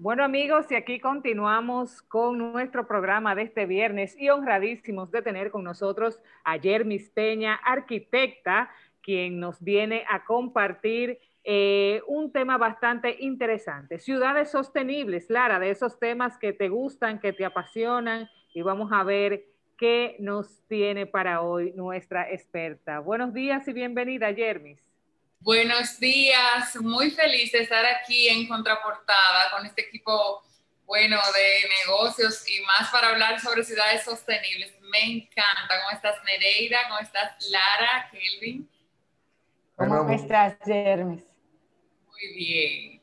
Bueno amigos, y aquí continuamos con nuestro programa de este viernes y honradísimos de tener con nosotros a Jermis Peña, arquitecta, quien nos viene a compartir eh, un tema bastante interesante. Ciudades sostenibles, Lara, de esos temas que te gustan, que te apasionan, y vamos a ver qué nos tiene para hoy nuestra experta. Buenos días y bienvenida, Jermis. Buenos días, muy feliz de estar aquí en Contraportada con este equipo bueno de negocios y más para hablar sobre ciudades sostenibles. Me encanta. ¿Cómo estás, Nereida? ¿Cómo estás, Lara, Kelvin? ¿Cómo estás, Jermis? Muy bien.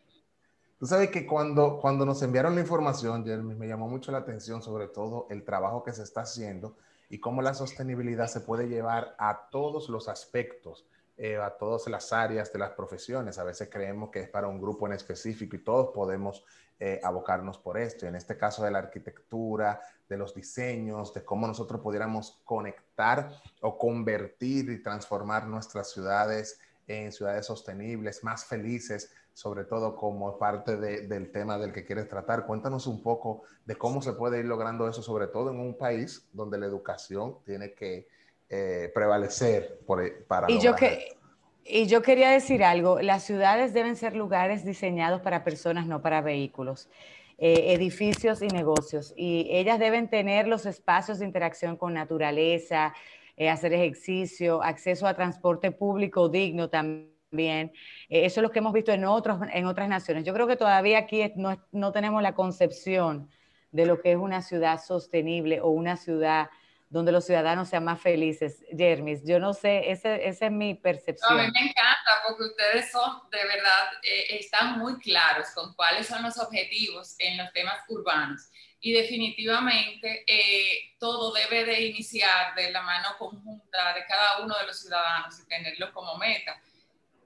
Tú sabes que cuando, cuando nos enviaron la información, Jermis, me llamó mucho la atención sobre todo el trabajo que se está haciendo y cómo la sostenibilidad se puede llevar a todos los aspectos eh, a todas las áreas de las profesiones. A veces creemos que es para un grupo en específico y todos podemos eh, abocarnos por esto. En este caso de la arquitectura, de los diseños, de cómo nosotros pudiéramos conectar o convertir y transformar nuestras ciudades en ciudades sostenibles, más felices, sobre todo como parte del tema del que quieres tratar. Cuéntanos un poco de cómo se puede ir logrando eso, sobre todo en un país donde la educación tiene que eh, prevalecer por, e, para... Y yo, que, y yo quería decir algo, las ciudades deben ser lugares diseñados para personas, no para vehículos. Eh, edificios y negocios. Y ellas deben tener los espacios de interacción con naturaleza, eh, hacer ejercicio, acceso a transporte público digno también. eso es lo que hemos visto en, otros, en otras naciones. Yo creo que todavía aquí no, no tenemos la concepción de lo que es una ciudad sostenible o una ciudad donde los ciudadanos sean más felices. Jermis, yo no sé, esa es mi percepción. a mí me encanta porque ustedes son, de verdad, eh, están muy claros con cuáles son los objetivos en los temas urbanos. Y definitivamente eh, todo debe de iniciar de la mano conjunta de cada uno de los ciudadanos y tenerlo como meta.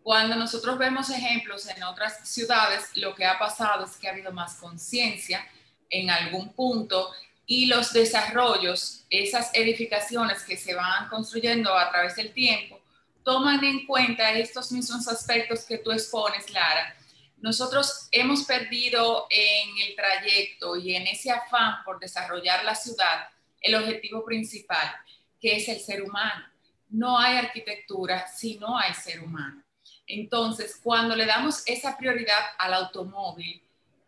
Cuando nosotros vemos ejemplos en otras ciudades, lo que ha pasado es que ha habido más conciencia en algún punto y los desarrollos, esas edificaciones que se van construyendo a través del tiempo, toman en cuenta estos mismos aspectos que tú expones, Lara. Nosotros hemos perdido en el trayecto y en ese afán por desarrollar la ciudad el objetivo principal, que es el ser humano. No hay arquitectura si no hay ser humano. Entonces, cuando le damos esa prioridad al automóvil,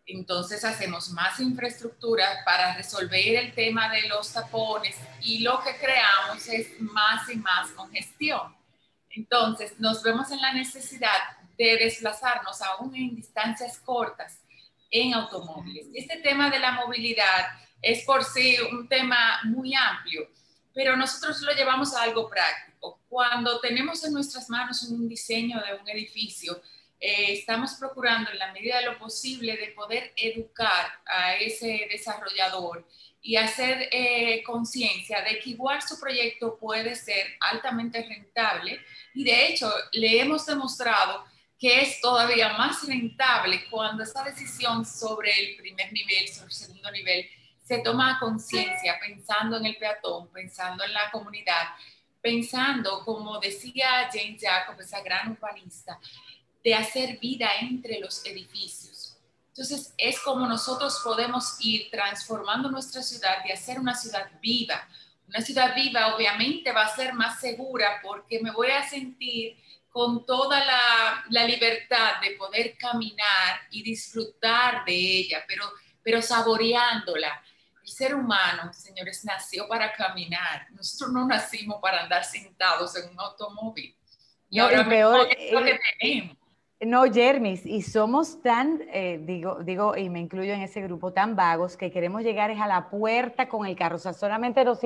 entonces hacemos más infraestructura para resolver el tema de los tapones y lo que creamos es más y más congestión. Entonces nos vemos en la necesidad de desplazarnos aún en distancias cortas en automóviles. Este tema de la movilidad es por sí un tema muy amplio, pero nosotros lo llevamos a algo práctico. Cuando tenemos en nuestras manos un diseño de un edificio, eh, estamos procurando en la medida de lo posible de poder educar a ese desarrollador y hacer eh, conciencia de que igual su proyecto puede ser altamente rentable. Y de hecho le hemos demostrado que es todavía más rentable cuando esa decisión sobre el primer nivel, sobre el segundo nivel, se toma conciencia pensando en el peatón, pensando en la comunidad, pensando, como decía Jane Jacob, esa gran urbanista, de hacer vida entre los edificios. Entonces, es como nosotros podemos ir transformando nuestra ciudad y hacer una ciudad viva. Una ciudad viva obviamente va a ser más segura porque me voy a sentir con toda la, la libertad de poder caminar y disfrutar de ella, pero, pero saboreándola. El ser humano, señores, nació para caminar. Nosotros no nacimos para andar sentados en un automóvil. Y ahora peor, es lo que tenemos. No, Jermis, y somos tan, eh, digo, digo, y me incluyo en ese grupo, tan vagos que queremos llegar es a la puerta con el carro. O sea, solamente nos,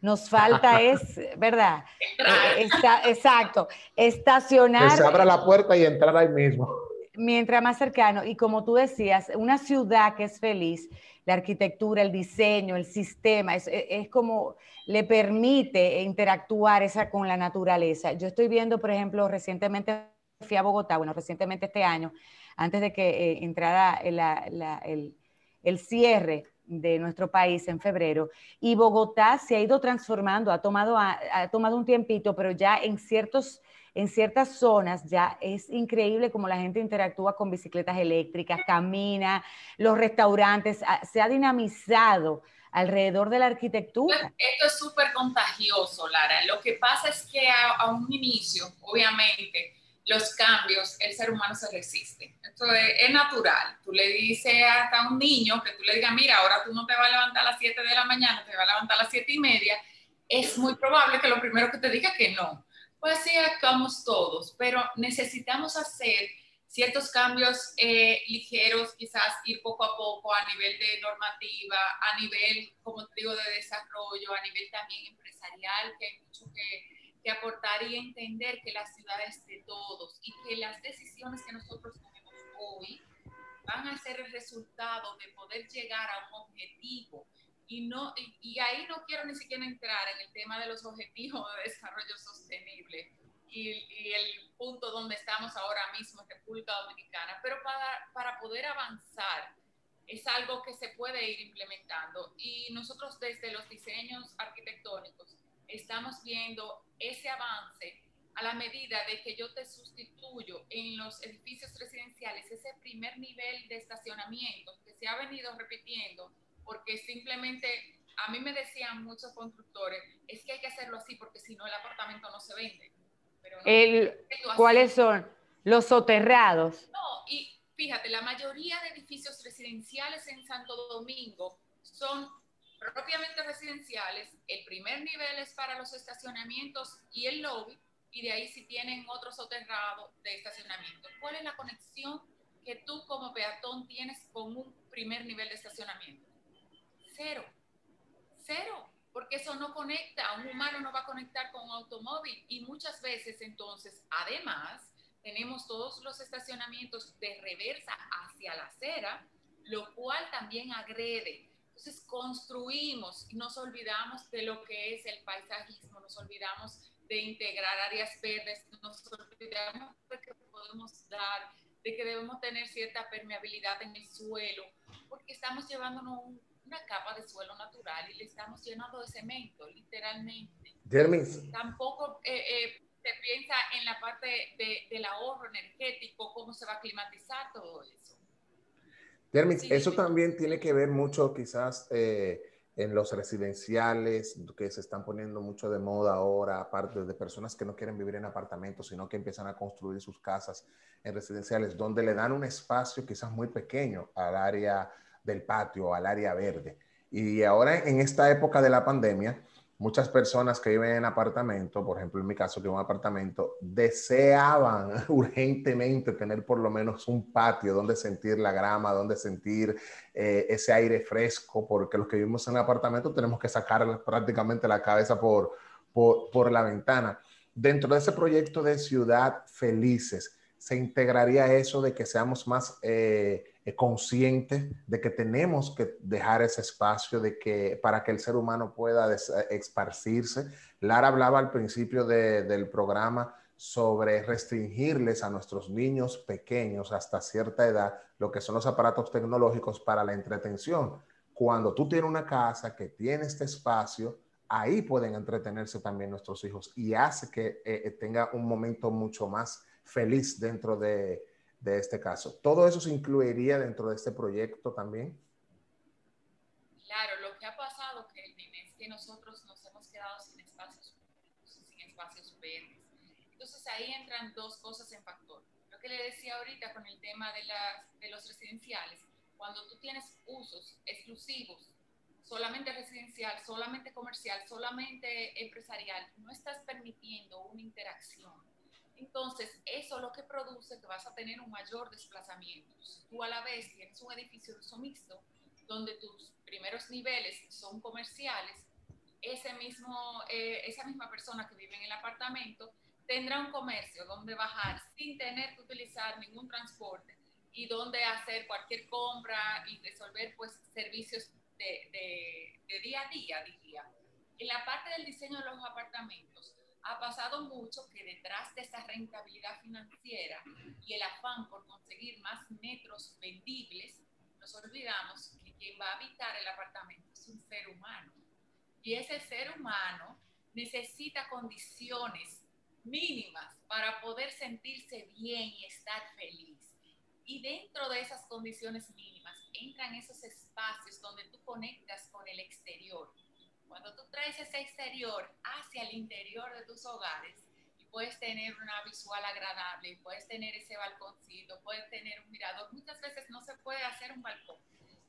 nos falta es, ¿verdad? Eh, exacto, estacionar. Que se abra la puerta y entrar ahí mismo. Mientras más cercano. Y como tú decías, una ciudad que es feliz, la arquitectura, el diseño, el sistema, es, es como le permite interactuar esa con la naturaleza. Yo estoy viendo, por ejemplo, recientemente fui a Bogotá, bueno, recientemente este año, antes de que eh, entrara el, cierre de nuestro país en febrero y Bogotá se ha ido transformando, ha tomado, ha, tomado un tiempito, pero ya en, ciertos, en ciertas zonas ya es increíble cómo la gente interactúa con bicicletas eléctricas, camina, los restaurantes, se ha dinamizado alrededor de la arquitectura. Esto es súper contagioso, Lara. Lo que pasa es que a un inicio, obviamente, los cambios, el ser humano se resiste. Esto es, natural. Tú le dices hasta a un niño que tú le digas, mira, ahora tú no te vas a levantar a las 7 de la mañana, te vas a levantar a las 7 y media, es muy probable que lo primero que te diga que no. Pues sí, actuamos todos, pero necesitamos hacer ciertos cambios eh, ligeros, quizás ir poco a poco a nivel de normativa, a nivel, como te digo, de desarrollo, a nivel también empresarial, que hay mucho que que aportar y entender que la ciudad es de todos y que las decisiones que nosotros tomemos hoy van a ser el resultado de poder llegar a un objetivo. Y, no, y, ahí no quiero ni siquiera entrar en el tema de los objetivos de desarrollo sostenible y, y el punto donde estamos ahora mismo en República Dominicana, pero para, para poder avanzar es algo que se puede ir implementando. Y nosotros desde los diseños arquitectónicos estamos viendo ese avance a la medida de que yo te sustituyo en los edificios residenciales ese primer nivel de estacionamiento que se ha venido repitiendo porque simplemente a mí me decían muchos constructores, es que hay que hacerlo así porque si no el apartamento no se vende. ¿Cuáles son? Los soterrados. No, y fíjate, la mayoría de edificios residenciales en Santo Domingo son propiamente residenciales, el primer nivel es para los estacionamientos y el lobby, y de ahí si tienen otro soterrado de estacionamiento. ¿Cuál es la conexión que tú como peatón tienes con un primer nivel de estacionamiento? Cero. Cero. Porque eso no conecta, un humano no va a conectar con un automóvil y muchas veces entonces, además, tenemos todos los estacionamientos de reversa hacia la acera, lo cual también agrede entonces construimos y nos olvidamos de lo que es el paisajismo, nos olvidamos de integrar áreas verdes, nos olvidamos de que podemos dar, de que debemos tener cierta permeabilidad en el suelo, porque estamos llevándonos una capa de suelo natural y le estamos llenando de cemento, literalmente. Tampoco eh, eh, se piensa en la parte del ahorro energético, cómo se va a climatizar todo eso. Termis, eso también tiene que ver mucho quizás eh, en los residenciales que se están poniendo mucho de moda ahora, aparte de personas que no quieren vivir en apartamentos, sino que empiezan a construir sus casas en residenciales, donde le dan un espacio quizás muy pequeño al área del patio, al área verde. Y ahora en esta época de la pandemia, muchas personas que viven en apartamento, por ejemplo en mi caso que en apartamento, deseaban urgentemente tener por lo menos un patio donde sentir la grama, donde sentir eh, ese aire fresco, porque los que vivimos en apartamento tenemos que sacar prácticamente la cabeza por, por, la ventana. Dentro de ese proyecto de Ciudad Felices, se integraría eso de que seamos más eh, conscientes de que tenemos que dejar ese espacio de que, para que el ser humano pueda esparcirse. Lara hablaba al principio del programa sobre restringirles a nuestros niños pequeños hasta cierta edad lo que son los aparatos tecnológicos para la entretención. Cuando tú tienes una casa que tiene este espacio, ahí pueden entretenerse también nuestros hijos y hace que eh, tenga un momento mucho más feliz dentro de, este caso. ¿Todo eso se incluiría dentro de este proyecto también? Claro, lo que ha pasado, Kelvin, es que nosotros nos hemos quedado sin espacios sin espacios verdes. Entonces ahí entran dos cosas en factor. Lo que le decía ahorita con el tema de, las, de los residenciales, cuando tú tienes usos exclusivos, solamente residencial, solamente comercial, solamente empresarial, no estás permitiendo una interacción entonces, eso lo que produce que vas a tener un mayor desplazamiento. tú a la vez tienes un edificio de uso mixto, donde tus primeros niveles son comerciales, ese mismo, eh, esa misma persona que vive en el apartamento tendrá un comercio donde bajar sin tener que utilizar ningún transporte y donde hacer cualquier compra y resolver pues servicios de, de, de día a día, diría. En la parte del diseño de los apartamentos, ha pasado mucho que detrás de esa rentabilidad financiera y el afán por conseguir más metros vendibles, nos olvidamos que quien va a habitar el apartamento es un ser humano. Y ese ser humano necesita condiciones mínimas para poder sentirse bien y estar feliz. Y dentro de esas condiciones mínimas entran esos espacios donde tú conectas con el exterior. Cuando tú traes ese exterior hacia el interior de tus hogares, y puedes tener una visual agradable, puedes tener ese balconcito, puedes tener un mirador. Muchas veces no se puede hacer un balcón.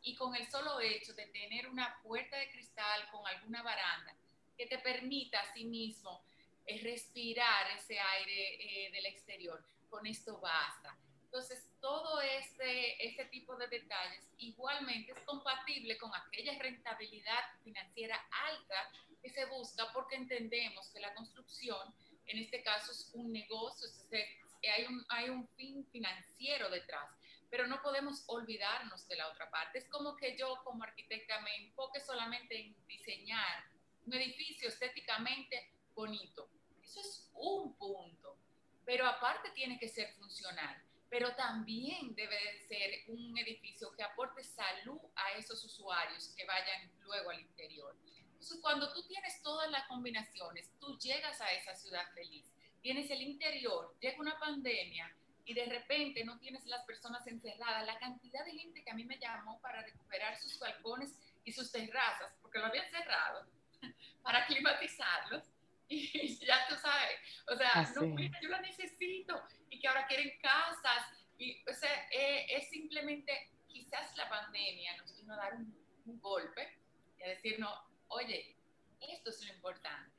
Y con el solo hecho de tener una puerta de cristal con alguna baranda que te permita a sí mismo eh, respirar ese aire eh, del exterior, con esto basta. Entonces, todo este, este tipo de detalles igualmente es compatible con aquella rentabilidad financiera alta que se busca porque entendemos que la construcción, en este caso, es un negocio, un, hay un fin financiero detrás, pero no podemos olvidarnos de la otra parte. Es como que yo como arquitecta me enfoque solamente en diseñar un edificio estéticamente bonito. Eso es un punto, pero aparte tiene que ser funcional pero también debe ser un edificio que aporte salud a esos usuarios que vayan luego al interior. Entonces, cuando tú tienes todas las combinaciones, tú llegas a esa ciudad feliz. Tienes el interior, llega una pandemia y de repente no tienes las personas encerradas. La cantidad de gente que a mí me llamó para recuperar sus balcones y sus terrazas, porque lo habían cerrado, para climatizarlos. Y ya tú sabes, o sea, no, yo la necesito y que ahora quieren casas. Y, o sea, eh, es simplemente, quizás la pandemia nos vino a dar un, golpe y a decirnos, oye, esto es lo importante.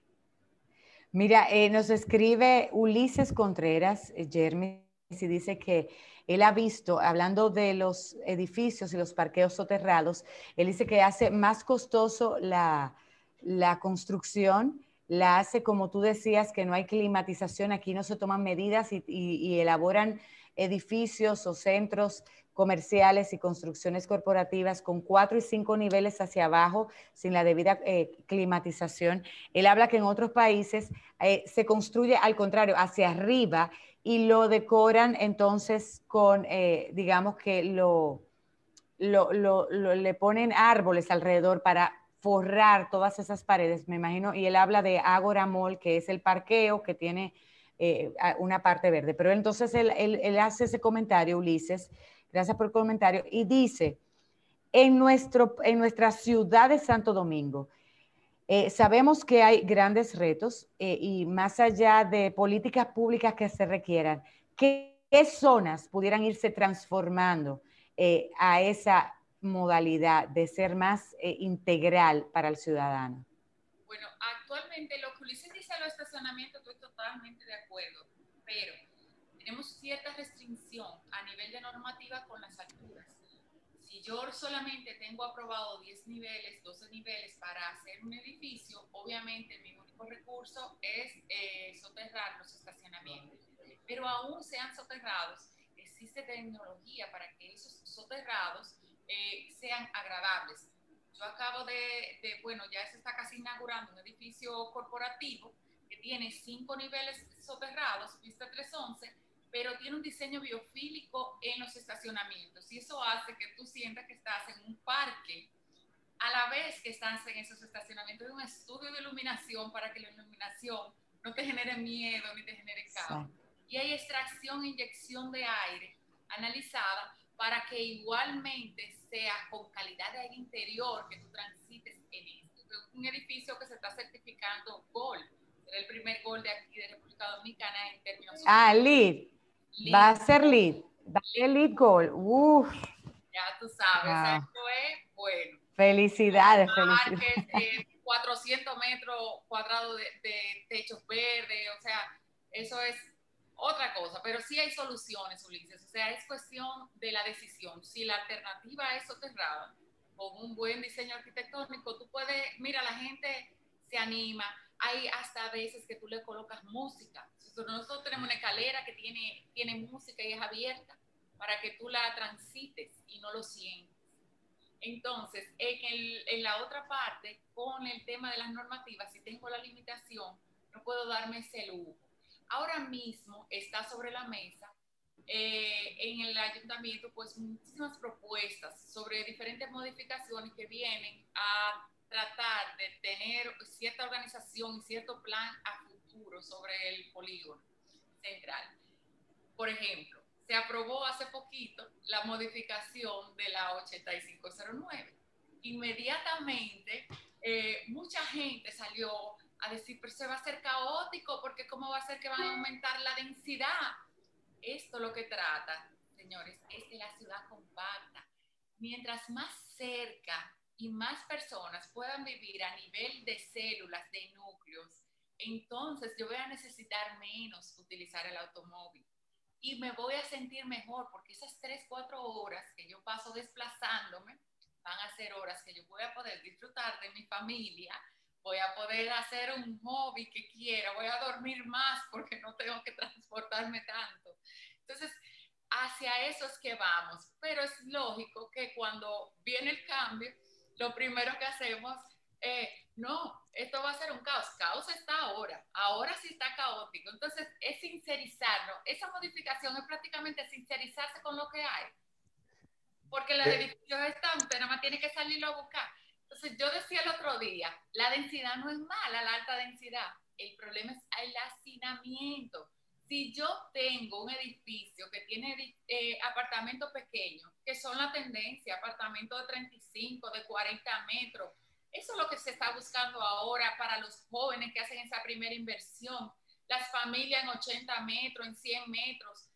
Mira, eh, nos escribe Ulises Contreras, eh, Jeremy, y dice que él ha visto, hablando de los edificios y los parqueos soterrados, él dice que hace más costoso la, la construcción la hace como tú decías, que no hay climatización, aquí no se toman medidas y, elaboran edificios o centros comerciales y construcciones corporativas con cuatro y cinco niveles hacia abajo sin la debida eh, climatización. Él habla que en otros países eh, se construye al contrario, hacia arriba y lo decoran entonces con, eh, digamos que lo, le ponen árboles alrededor para forrar todas esas paredes, me imagino, y él habla de Agora Mall, que es el parqueo que tiene eh, una parte verde. Pero entonces él, hace ese comentario, Ulises, gracias por el comentario, y dice, en, nuestro, en nuestra ciudad de Santo Domingo, eh, sabemos que hay grandes retos eh, y más allá de políticas públicas que se requieran, ¿qué, zonas pudieran irse transformando a esa modalidad de ser más eh, integral para el ciudadano? Bueno, actualmente lo que Ulises dice a los estacionamientos, estoy totalmente de acuerdo, pero tenemos cierta restricción a nivel de normativa con las alturas. Si yo solamente tengo aprobado 10 niveles, 12 niveles para hacer un edificio, obviamente mi único recurso es eh, soterrar los estacionamientos. Pero aún sean soterrados, existe tecnología para que esos soterrados eh, sean agradables. Yo acabo de, bueno, ya se está casi inaugurando un edificio corporativo que tiene cinco niveles soterrados, vista 311, pero tiene un diseño biofílico en los estacionamientos y eso hace que tú sientas que estás en un parque a la vez que estás en esos estacionamientos, es un estudio de iluminación para que la iluminación no te genere miedo ni te genere caos. Y hay extracción e inyección de aire analizada para que igualmente sea con calidad de aire interior que tú transites en esto. Un edificio que se está certificando Gold, será el primer Gold de aquí de República Dominicana en términos... Ah, LEED. Va a ser a ser LEED Gold. Uf. Ya tú sabes, esto es bueno. Felicidades, felicidades. 400 metros cuadrados de, de techos verdes, o sea, eso es otra cosa, pero sí hay soluciones, Ulises. O sea, es cuestión de la decisión. Si la alternativa es soterrada, con un buen diseño arquitectónico, tú puedes, mira, la gente se anima. Hay hasta veces que tú le colocas música. Nosotros tenemos una escalera que tiene, tiene música y es abierta para que tú la transites y no lo sientes. Entonces, en, en la otra parte, con el tema de las normativas, si tengo la limitación, no puedo darme ese lujo ahora mismo está sobre la mesa eh, en el ayuntamiento pues muchísimas propuestas sobre diferentes modificaciones que vienen a tratar de tener cierta organización y cierto plan a futuro sobre el polígono central. Por ejemplo, se aprobó hace poquito la modificación de la 8509. Inmediatamente, eh, mucha gente salió a decir, pero se va a hacer caótico, porque cómo va a ser que van a aumentar la densidad. Esto lo que trata, señores, es de la ciudad compacta. Mientras más cerca y más personas puedan vivir a nivel de células, de núcleos, entonces yo voy a necesitar menos utilizar el automóvil y me voy a sentir mejor porque esas tres, cuatro horas que yo paso desplazándome van a ser horas que yo voy a poder disfrutar de mi familia, voy a poder hacer un hobby que quiera, voy a dormir más porque no tengo que transportarme tanto. Entonces, hacia eso es que vamos, pero es lógico que cuando viene el cambio, lo primero que hacemos eh, no, esto va a ser un caos. Caos está ahora, ahora sí está caótico. Entonces, es sincerizarlo. Esa modificación es prácticamente sincerizarse con lo que hay. Porque la edificios están, pero nada más tiene que salirlo a buscar. Yo decía el otro día, la densidad no es mala, la alta densidad. El problema es el hacinamiento. Si yo tengo un edificio que tiene eh, apartamentos pequeños, que son la tendencia, apartamentos de 35, de 40 metros, eso es lo que se está buscando ahora para los jóvenes que hacen esa primera inversión. Las familias en 80 metros, en 100 metros.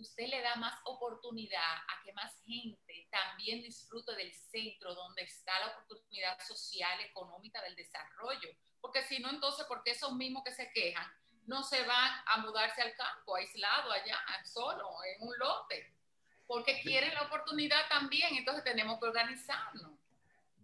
Usted le da más oportunidad a que más gente también disfrute del centro donde está la oportunidad social, económica del desarrollo. Porque si no, entonces, ¿por qué esos mismos que se quejan no se van a mudarse al campo, aislado allá, solo, en un lote? Porque quieren la oportunidad también, entonces tenemos que organizarnos.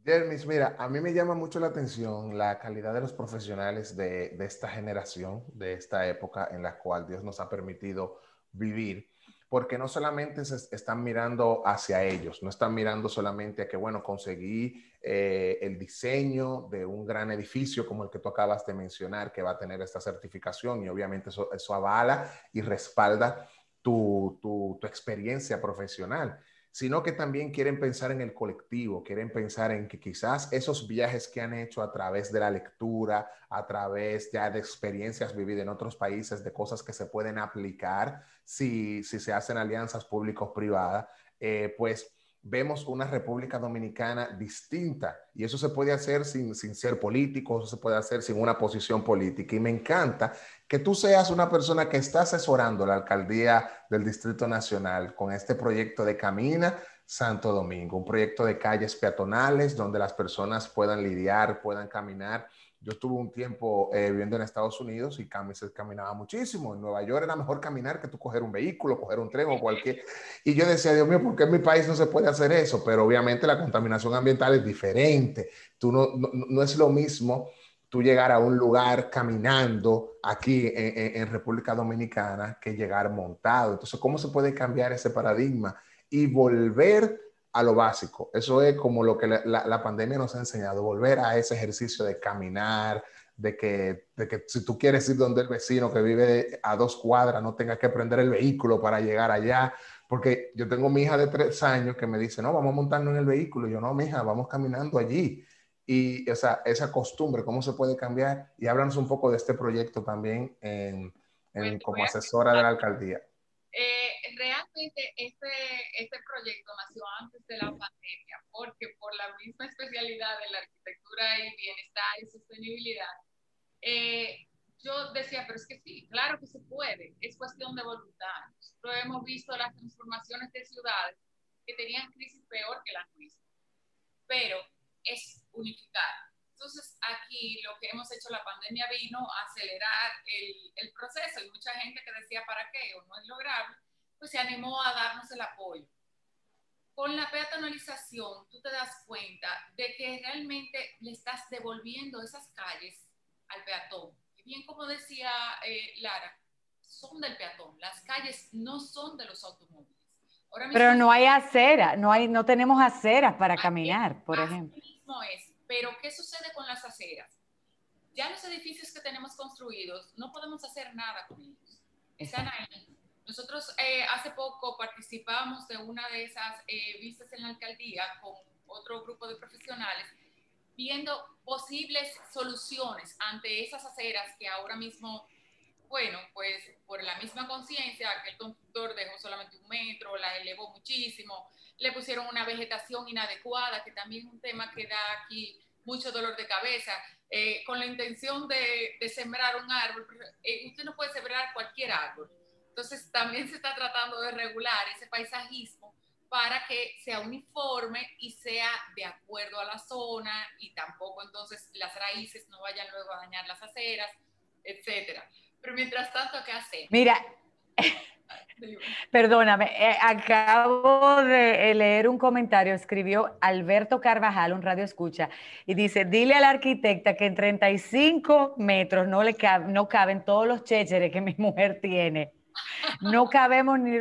Jermis, mira, a mí me llama mucho la atención la calidad de los profesionales de, esta generación, de esta época en la cual Dios nos ha permitido vivir, porque no solamente se están mirando hacia ellos, no están mirando solamente a que, bueno, conseguí eh, el diseño de un gran edificio como el que tú acabas de mencionar, que va a tener esta certificación y obviamente eso, eso avala y respalda tu, tu, tu experiencia profesional sino que también quieren pensar en el colectivo, quieren pensar en que quizás esos viajes que han hecho a través de la lectura, a través ya de experiencias vividas en otros países, de cosas que se pueden aplicar si, si se hacen alianzas públicos-privadas, eh, pues vemos una República Dominicana distinta y eso se puede hacer sin, ser político, eso se puede hacer sin una posición política. Y me encanta que tú seas una persona que está asesorando la alcaldía del Distrito Nacional con este proyecto de Camina Santo Domingo, un proyecto de calles peatonales donde las personas puedan lidiar, puedan caminar yo estuve un tiempo eh, viviendo en Estados Unidos y se caminaba muchísimo. En Nueva York era mejor caminar que tú coger un vehículo, coger un tren o cualquier. Y yo decía, Dios mío, ¿por qué en mi país no se puede hacer eso? Pero obviamente la contaminación ambiental es diferente. Tú no, no, es lo mismo tú llegar a un lugar caminando aquí en, en, República Dominicana que llegar montado. Entonces, ¿cómo se puede cambiar ese paradigma y volver a lo básico. Eso es como lo que la, pandemia nos ha enseñado, volver a ese ejercicio de caminar, de que, de que si tú quieres ir donde el vecino que vive a dos cuadras no tenga que prender el vehículo para llegar allá. Porque yo tengo mi hija de tres años que me dice, no, vamos a montarnos en el vehículo. Y yo, no, mi hija, vamos caminando allí. Y esa, esa costumbre, ¿cómo se puede cambiar? Y háblanos un poco de este proyecto también en, en como asesora de la alcaldía. Eh, realmente este, este proyecto nació antes de la pandemia, porque por la misma especialidad de la arquitectura y bienestar y sostenibilidad, eh, yo decía, pero es que sí, claro que se puede, es cuestión de voluntad. Nosotros hemos visto las transformaciones de ciudades que tenían crisis peor que la nuestra, pero es unificar. Entonces, aquí lo que hemos hecho, la pandemia vino a acelerar el, el proceso y mucha gente que decía, ¿para qué? O no es lograble, pues se animó a darnos el apoyo. Con la peatonalización, tú te das cuenta de que realmente le estás devolviendo esas calles al peatón. Y bien como decía eh, Lara, son del peatón, las calles no son de los automóviles. pero no hay acera, no, hay, no tenemos aceras para caminar, por ejemplo. Mismo es, pero ¿qué sucede con las aceras? Ya los edificios que tenemos construidos, no podemos hacer nada con ellos. Están ahí Nosotros eh, hace poco participamos de una de esas eh, vistas en la alcaldía con otro grupo de profesionales viendo posibles soluciones ante esas aceras que ahora mismo, bueno, pues por la misma conciencia, que el constructor dejó solamente un metro, la elevó muchísimo, le pusieron una vegetación inadecuada, que también es un tema que da aquí mucho dolor de cabeza, eh, con la intención de, sembrar un árbol. Eh, usted no puede sembrar cualquier árbol. Entonces también se está tratando de regular ese paisajismo para que sea uniforme y sea de acuerdo a la zona y tampoco entonces las raíces no vayan luego a dañar las aceras, etcétera. Pero mientras tanto, ¿qué hacemos? Mira, Perdóname, eh, acabo de leer un comentario, escribió Alberto Carvajal, un radio escucha, y dice, dile a la arquitecta que en 35 metros no le no caben todos los chécheres que mi mujer tiene. No cabemos ni...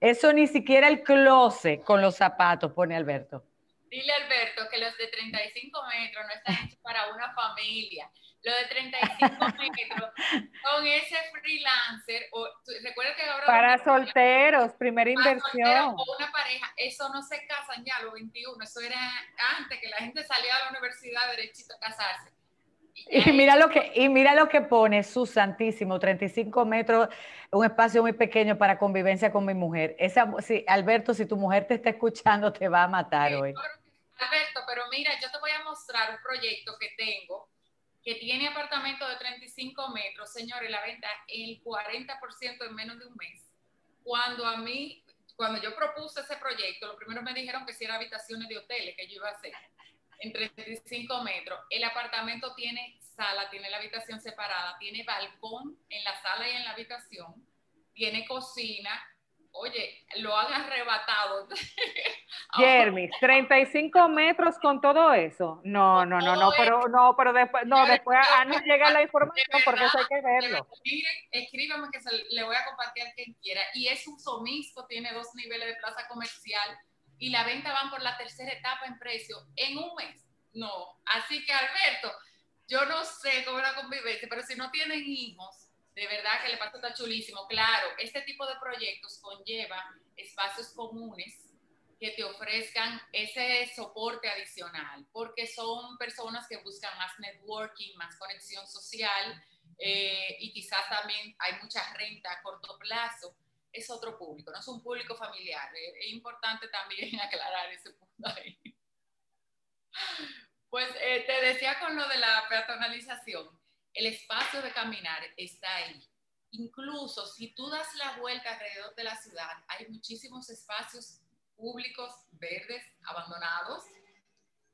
Eso ni siquiera el closet con los zapatos, pone Alberto. Dile Alberto que los de 35 metros no están hechos para una familia lo de 35 metros, con ese freelancer, o, recuerda que ahora... Para solteros, primera inversión. o una pareja, eso no se casan ya a los 21, eso era antes que la gente salía a la universidad derechito a casarse. Y, mira lo que, y mira lo que pone su santísimo, 35 metros, un espacio muy pequeño para convivencia con mi mujer. Esa, si, Alberto, si tu mujer te está escuchando, te va a matar hoy. Alberto, pero mira, yo te voy a mostrar un proyecto que tengo que tiene apartamento de 35 metros, señores, la venta el 40% en menos de un mes. Cuando a mí, cuando yo propuse ese proyecto, lo primero me dijeron que si era habitaciones de hoteles que yo iba a hacer en 35 metros. El apartamento tiene sala, tiene la habitación separada, tiene balcón en la sala y en la habitación, tiene cocina, oye, lo han arrebatado. Jeremy, 35 metros con todo eso. No, no, no, no, pero no, pero después, no, después a nos llega la información porque eso hay que verlo. Miren, escríbame que le voy a compartir a quien quiera. Y es un somisco, tiene dos niveles de plaza comercial y la venta van por la tercera etapa en precio en un mes. No, así que Alberto, yo no sé cómo la convivencia, pero si no tienen hijos, de verdad que el pacto está chulísimo. Claro, este tipo de proyectos conlleva espacios comunes que te ofrezcan ese soporte adicional, porque son personas que buscan más networking, más conexión social eh, y quizás también hay mucha renta a corto plazo. Es otro público, no es un público familiar. Eh, es importante también aclarar ese punto ahí. Pues eh, te decía con lo de la peatonalización el espacio de caminar está ahí. Incluso si tú das la vuelta alrededor de la ciudad, hay muchísimos espacios públicos verdes, abandonados,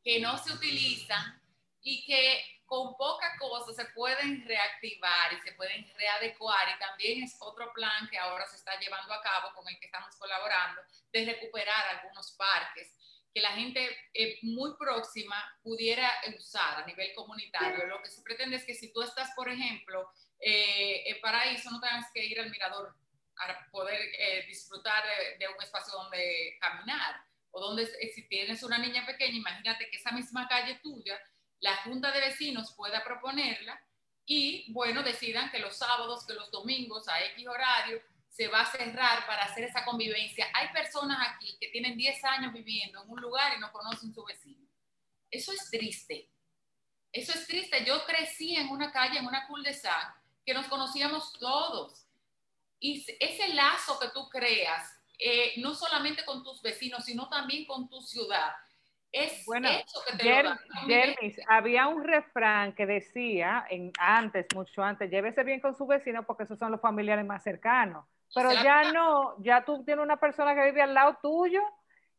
que no se utilizan y que con poca cosa se pueden reactivar y se pueden readecuar. Y también es otro plan que ahora se está llevando a cabo con el que estamos colaborando, de recuperar algunos parques que la gente eh, muy próxima pudiera usar a nivel comunitario. Lo que se pretende es que si tú estás, por ejemplo, eh, en Paraíso, no tengas que ir al mirador para poder eh, disfrutar de, un espacio donde caminar. O donde, si tienes una niña pequeña, imagínate que esa misma calle tuya, la junta de vecinos pueda proponerla y, bueno, decidan que los sábados, que los domingos, a X horario, se va a cerrar para hacer esa convivencia. Hay personas aquí que tienen 10 años viviendo en un lugar y no conocen su vecino. Eso es triste. Eso es triste. Yo crecí en una calle, en una cul-de-sac, que nos conocíamos todos. Y ese lazo que tú creas, eh, no solamente con tus vecinos, sino también con tu ciudad, es bueno, eso que te había un refrán que decía en, antes, mucho antes, llévese bien con su vecino porque esos son los familiares más cercanos. Pero ya no, ya tú tienes una persona que vive al lado tuyo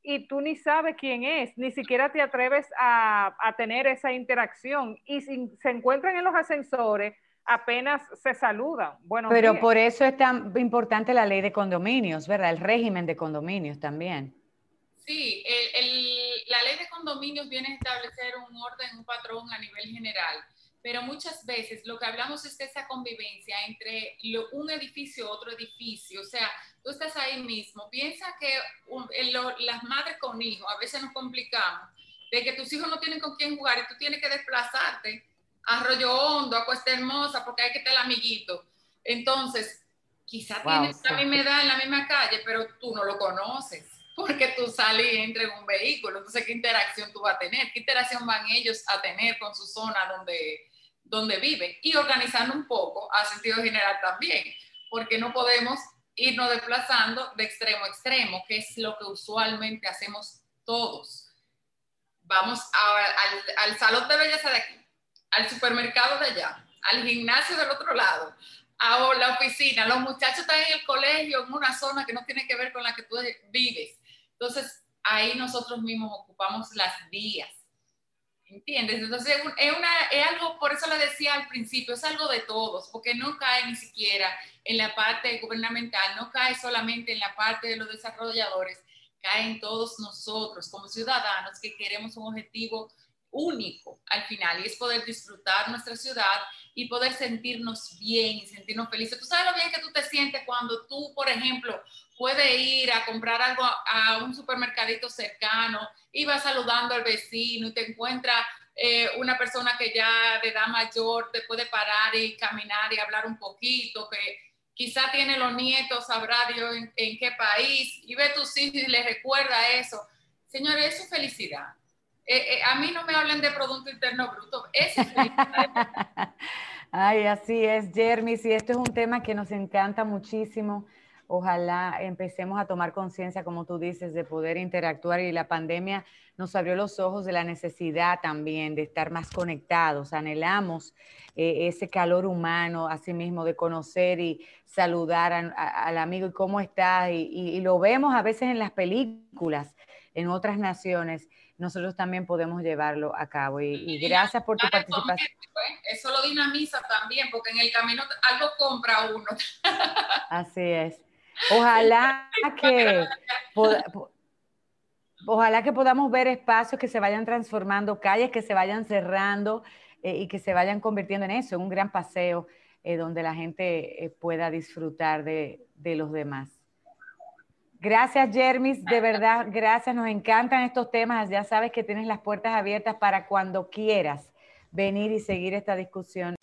y tú ni sabes quién es, ni siquiera te atreves a, tener esa interacción. Y si se encuentran en los ascensores, apenas se saludan. Bueno, Pero por eso es tan importante la ley de condominios, ¿verdad? El régimen de condominios también. Sí, la ley de condominios viene a establecer un orden, un patrón a nivel general pero muchas veces lo que hablamos es de esa convivencia entre un edificio y otro edificio. O sea, tú estás ahí mismo. Piensa que las madres con hijos, a veces nos complicamos, de que tus hijos no tienen con quién jugar y tú tienes que desplazarte a Arroyo Hondo, a Cuesta Hermosa, porque hay que estar el amiguito. Entonces, quizá tiene la misma edad en la misma calle, pero tú no lo conoces porque tú sales y entras en un vehículo. Entonces, ¿qué interacción tú vas a tener? ¿Qué interacción van ellos a tener con su zona donde, donde viven? Y organizando un poco a sentido general también, porque no podemos irnos desplazando de extremo a extremo, que es lo que usualmente hacemos todos. Vamos al, al salón de belleza de aquí, al supermercado de allá, al gimnasio del otro lado, a la oficina. Los muchachos están en el colegio, en una zona que no tiene que ver con la que tú vives. Entonces, ahí nosotros mismos ocupamos las vías. ¿Entiendes? Entonces, es, una, es algo, por eso le decía al principio, es algo de todos, porque no cae ni siquiera en la parte gubernamental, no cae solamente en la parte de los desarrolladores, cae en todos nosotros como ciudadanos que queremos un objetivo único al final y es poder disfrutar nuestra ciudad y poder sentirnos bien y sentirnos felices. Tú sabes lo bien que tú te sientes cuando tú, por ejemplo, puedes ir a comprar algo a un supermercadito cercano y vas saludando al vecino y te encuentras eh, una persona que ya de edad mayor te puede parar y caminar y hablar un poquito, que quizá tiene los nietos, sabrá Dios en, qué país, y ve tus hijos y les recuerda eso. Señores, eso es felicidad. Eh, eh, a mí no me hablen de Producto Interno Bruto, eso es. Ay, así es, Jeremy, y esto es un tema que nos encanta muchísimo. Ojalá empecemos a tomar conciencia, como tú dices, de poder interactuar y la pandemia nos abrió los ojos de la necesidad también de estar más conectados. Anhelamos eh, ese calor humano, así mismo, de conocer y saludar al amigo y cómo estás. Y, lo vemos a veces en las películas, en otras naciones. Nosotros también podemos llevarlo a cabo. Y, gracias por tu participación. ¿eh? Eso lo dinamiza también, porque en el camino algo compra uno. Así es. Ojalá que, ojalá que podamos ver espacios que se vayan transformando, calles que se vayan cerrando eh, y que se vayan convirtiendo en eso, en un gran paseo eh, donde la gente eh, pueda disfrutar de, de, los demás. Gracias, Jermis, de verdad, gracias, nos encantan estos temas, ya sabes que tienes las puertas abiertas para cuando quieras venir y seguir esta discusión.